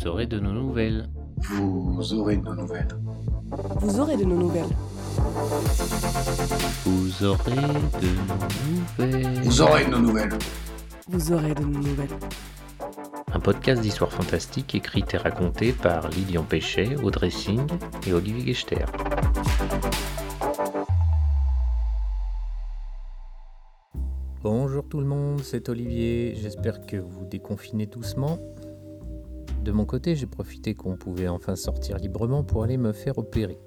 Vous aurez de nos nouvelles. Vous aurez de nos nouvelles. Vous aurez de nos nouvelles. Vous aurez de nos nouvelles. Vous aurez de nos nouvelles. Vous aurez de nos nouvelles. Un podcast d'histoire fantastique écrit et raconté par Lilian Péchet, Audrey Singh et Olivier Gechter. Bonjour tout le monde, c'est Olivier, j'espère que vous déconfinez doucement. De mon côté, j'ai profité qu'on pouvait enfin sortir librement pour aller me faire opérer.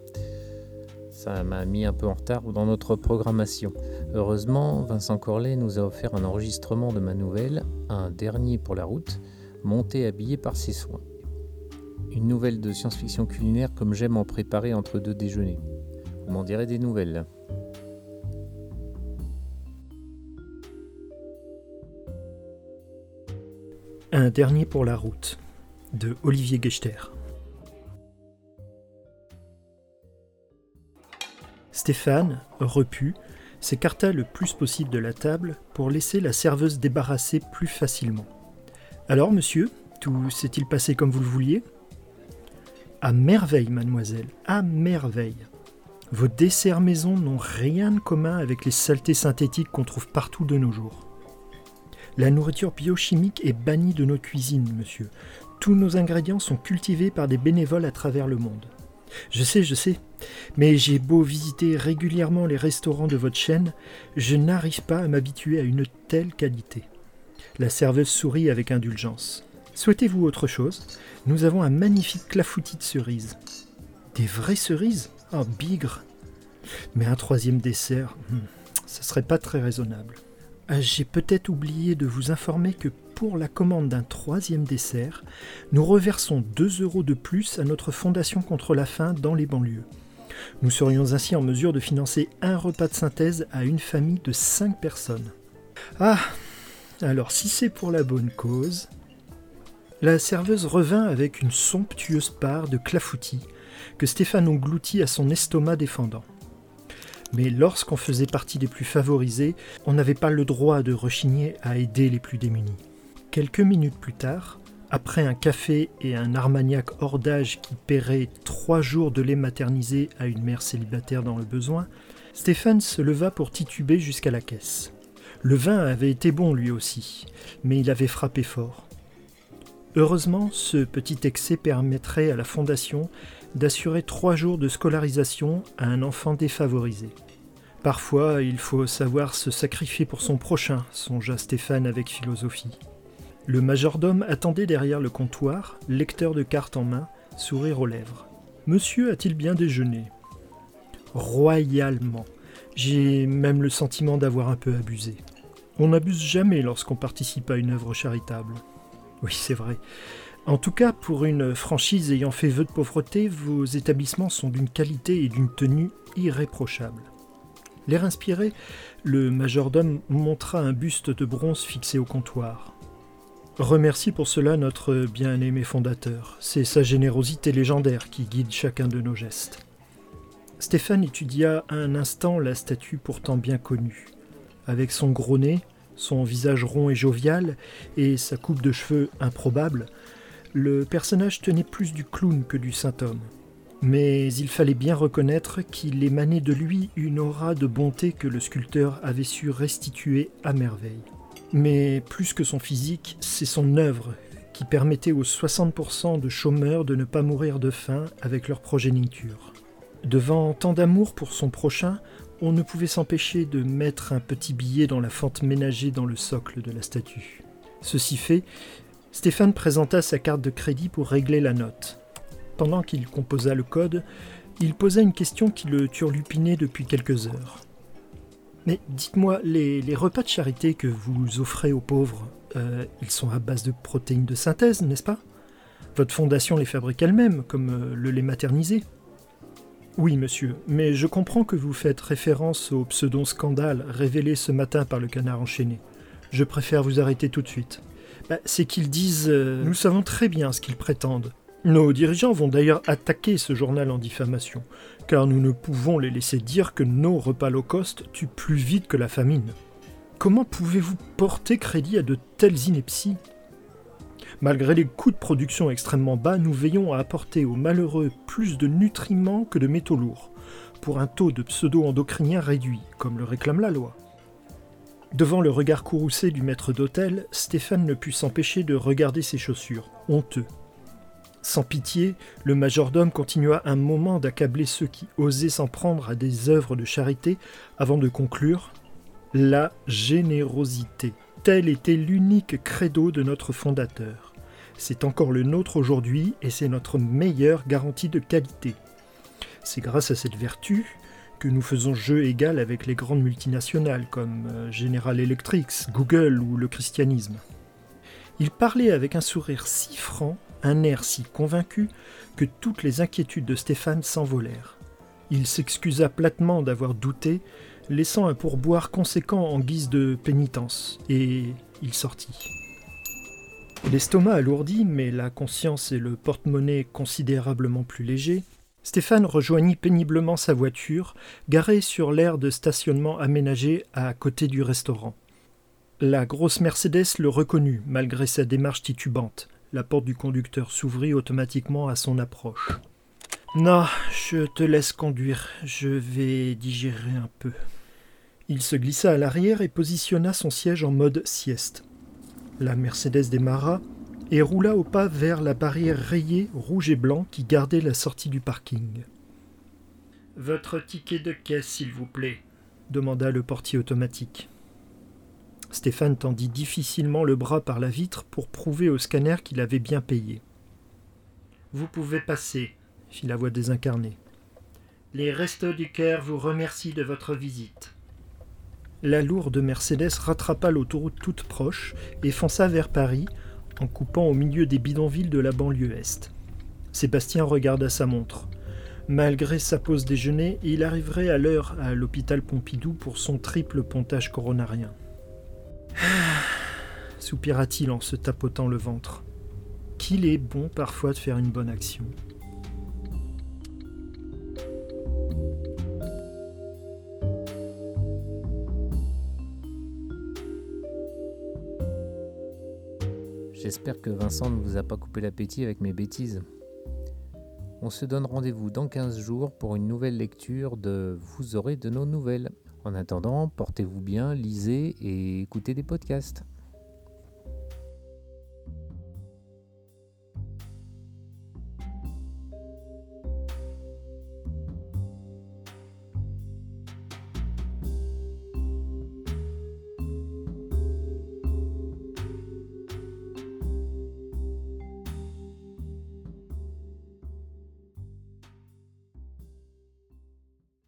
Ça m'a mis un peu en retard dans notre programmation. Heureusement, Vincent Corlet nous a offert un enregistrement de ma nouvelle, un dernier pour la route, monté habillé par ses soins. Une nouvelle de science-fiction culinaire comme j'aime en préparer entre deux déjeuners. Vous m'en direz des nouvelles. Un dernier pour la route de Olivier Gechter. Stéphane, repu, s'écarta le plus possible de la table pour laisser la serveuse débarrasser plus facilement. Alors, monsieur, tout s'est-il passé comme vous le vouliez? À merveille, mademoiselle, à merveille. Vos desserts maison n'ont rien de commun avec les saletés synthétiques qu'on trouve partout de nos jours. La nourriture biochimique est bannie de nos cuisines, monsieur. Tous nos ingrédients sont cultivés par des bénévoles à travers le monde. Je sais, je sais, mais j'ai beau visiter régulièrement les restaurants de votre chaîne, je n'arrive pas à m'habituer à une telle qualité. La serveuse sourit avec indulgence. Souhaitez-vous autre chose? Nous avons un magnifique clafoutis de cerises. Des vraies cerises? Oh, bigre Mais un troisième dessert, hmm, ça serait pas très raisonnable. Ah, J'ai peut-être oublié de vous informer que pour la commande d'un troisième dessert, nous reversons 2 euros de plus à notre fondation contre la faim dans les banlieues. Nous serions ainsi en mesure de financer un repas de synthèse à une famille de 5 personnes. Ah Alors si c'est pour la bonne cause. La serveuse revint avec une somptueuse part de clafoutis que Stéphane engloutit à son estomac défendant. Mais lorsqu'on faisait partie des plus favorisés, on n'avait pas le droit de rechigner à aider les plus démunis. Quelques minutes plus tard, après un café et un armagnac hors d'âge qui paierait trois jours de lait maternisé à une mère célibataire dans le besoin, Stéphane se leva pour tituber jusqu'à la caisse. Le vin avait été bon lui aussi, mais il avait frappé fort. Heureusement, ce petit excès permettrait à la Fondation d'assurer trois jours de scolarisation à un enfant défavorisé. Parfois, il faut savoir se sacrifier pour son prochain, songea Stéphane avec philosophie. Le majordome attendait derrière le comptoir, lecteur de cartes en main, sourire aux lèvres. Monsieur a-t-il bien déjeuné? Royalement. J'ai même le sentiment d'avoir un peu abusé. On n'abuse jamais lorsqu'on participe à une œuvre charitable. Oui, c'est vrai. En tout cas, pour une franchise ayant fait vœu de pauvreté, vos établissements sont d'une qualité et d'une tenue irréprochables. L'air inspiré, le majordome montra un buste de bronze fixé au comptoir. Remercie pour cela notre bien-aimé fondateur. C'est sa générosité légendaire qui guide chacun de nos gestes. Stéphane étudia un instant la statue pourtant bien connue. Avec son gros nez, son visage rond et jovial, et sa coupe de cheveux improbable, le personnage tenait plus du clown que du saint homme. Mais il fallait bien reconnaître qu'il émanait de lui une aura de bonté que le sculpteur avait su restituer à merveille. Mais plus que son physique, c'est son œuvre qui permettait aux 60% de chômeurs de ne pas mourir de faim avec leur progéniture. Devant tant d'amour pour son prochain, on ne pouvait s'empêcher de mettre un petit billet dans la fente ménagée dans le socle de la statue. Ceci fait, Stéphane présenta sa carte de crédit pour régler la note. Pendant qu'il composa le code, il posa une question qui le turlupinait depuis quelques heures. Mais dites-moi, les, repas de charité que vous offrez aux pauvres, euh, ils sont à base de protéines de synthèse, n'est-ce pas? Votre fondation les fabrique elle-même, comme euh, le lait maternisé Oui, monsieur, mais je comprends que vous faites référence au pseudo-scandale révélé ce matin par le canard enchaîné. Je préfère vous arrêter tout de suite. Bah, C'est qu'ils disent euh, Nous savons très bien ce qu'ils prétendent. Nos dirigeants vont d'ailleurs attaquer ce journal en diffamation, car nous ne pouvons les laisser dire que nos repas low cost tuent plus vite que la famine. Comment pouvez-vous porter crédit à de telles inepties? Malgré les coûts de production extrêmement bas, nous veillons à apporter aux malheureux plus de nutriments que de métaux lourds, pour un taux de pseudo-endocriniens réduit, comme le réclame la loi. Devant le regard courroucé du maître d'hôtel, Stéphane ne put s'empêcher de regarder ses chaussures, honteux. Sans pitié, le majordome continua un moment d'accabler ceux qui osaient s'en prendre à des œuvres de charité avant de conclure La générosité. Tel était l'unique credo de notre fondateur. C'est encore le nôtre aujourd'hui et c'est notre meilleure garantie de qualité. C'est grâce à cette vertu que nous faisons jeu égal avec les grandes multinationales comme euh, General Electric, Google ou le christianisme. Il parlait avec un sourire si franc, un air si convaincu, que toutes les inquiétudes de Stéphane s'envolèrent. Il s'excusa platement d'avoir douté, laissant un pourboire conséquent en guise de pénitence, et il sortit. L'estomac alourdi, mais la conscience et le porte-monnaie considérablement plus légers, Stéphane rejoignit péniblement sa voiture, garée sur l'aire de stationnement aménagé à côté du restaurant. La grosse Mercedes le reconnut, malgré sa démarche titubante. La porte du conducteur s'ouvrit automatiquement à son approche. Non, je te laisse conduire, je vais digérer un peu. Il se glissa à l'arrière et positionna son siège en mode sieste. La Mercedes démarra, et roula au pas vers la barrière rayée rouge et blanc qui gardait la sortie du parking. Votre ticket de caisse, s'il vous plaît, demanda le portier automatique. Stéphane tendit difficilement le bras par la vitre pour prouver au scanner qu'il avait bien payé. Vous pouvez passer, fit la voix désincarnée. Les Restos du Cœur vous remercient de votre visite. La lourde Mercedes rattrapa l'autoroute toute proche et fonça vers Paris en coupant au milieu des bidonvilles de la banlieue est. Sébastien regarda sa montre. Malgré sa pause déjeuner, il arriverait à l'heure à l'hôpital Pompidou pour son triple pontage coronarien. soupira-t-il en se tapotant le ventre. Qu'il est bon parfois de faire une bonne action. J'espère que Vincent ne vous a pas coupé l'appétit avec mes bêtises. On se donne rendez-vous dans 15 jours pour une nouvelle lecture de Vous aurez de nos nouvelles. En attendant, portez-vous bien, lisez et écoutez des podcasts.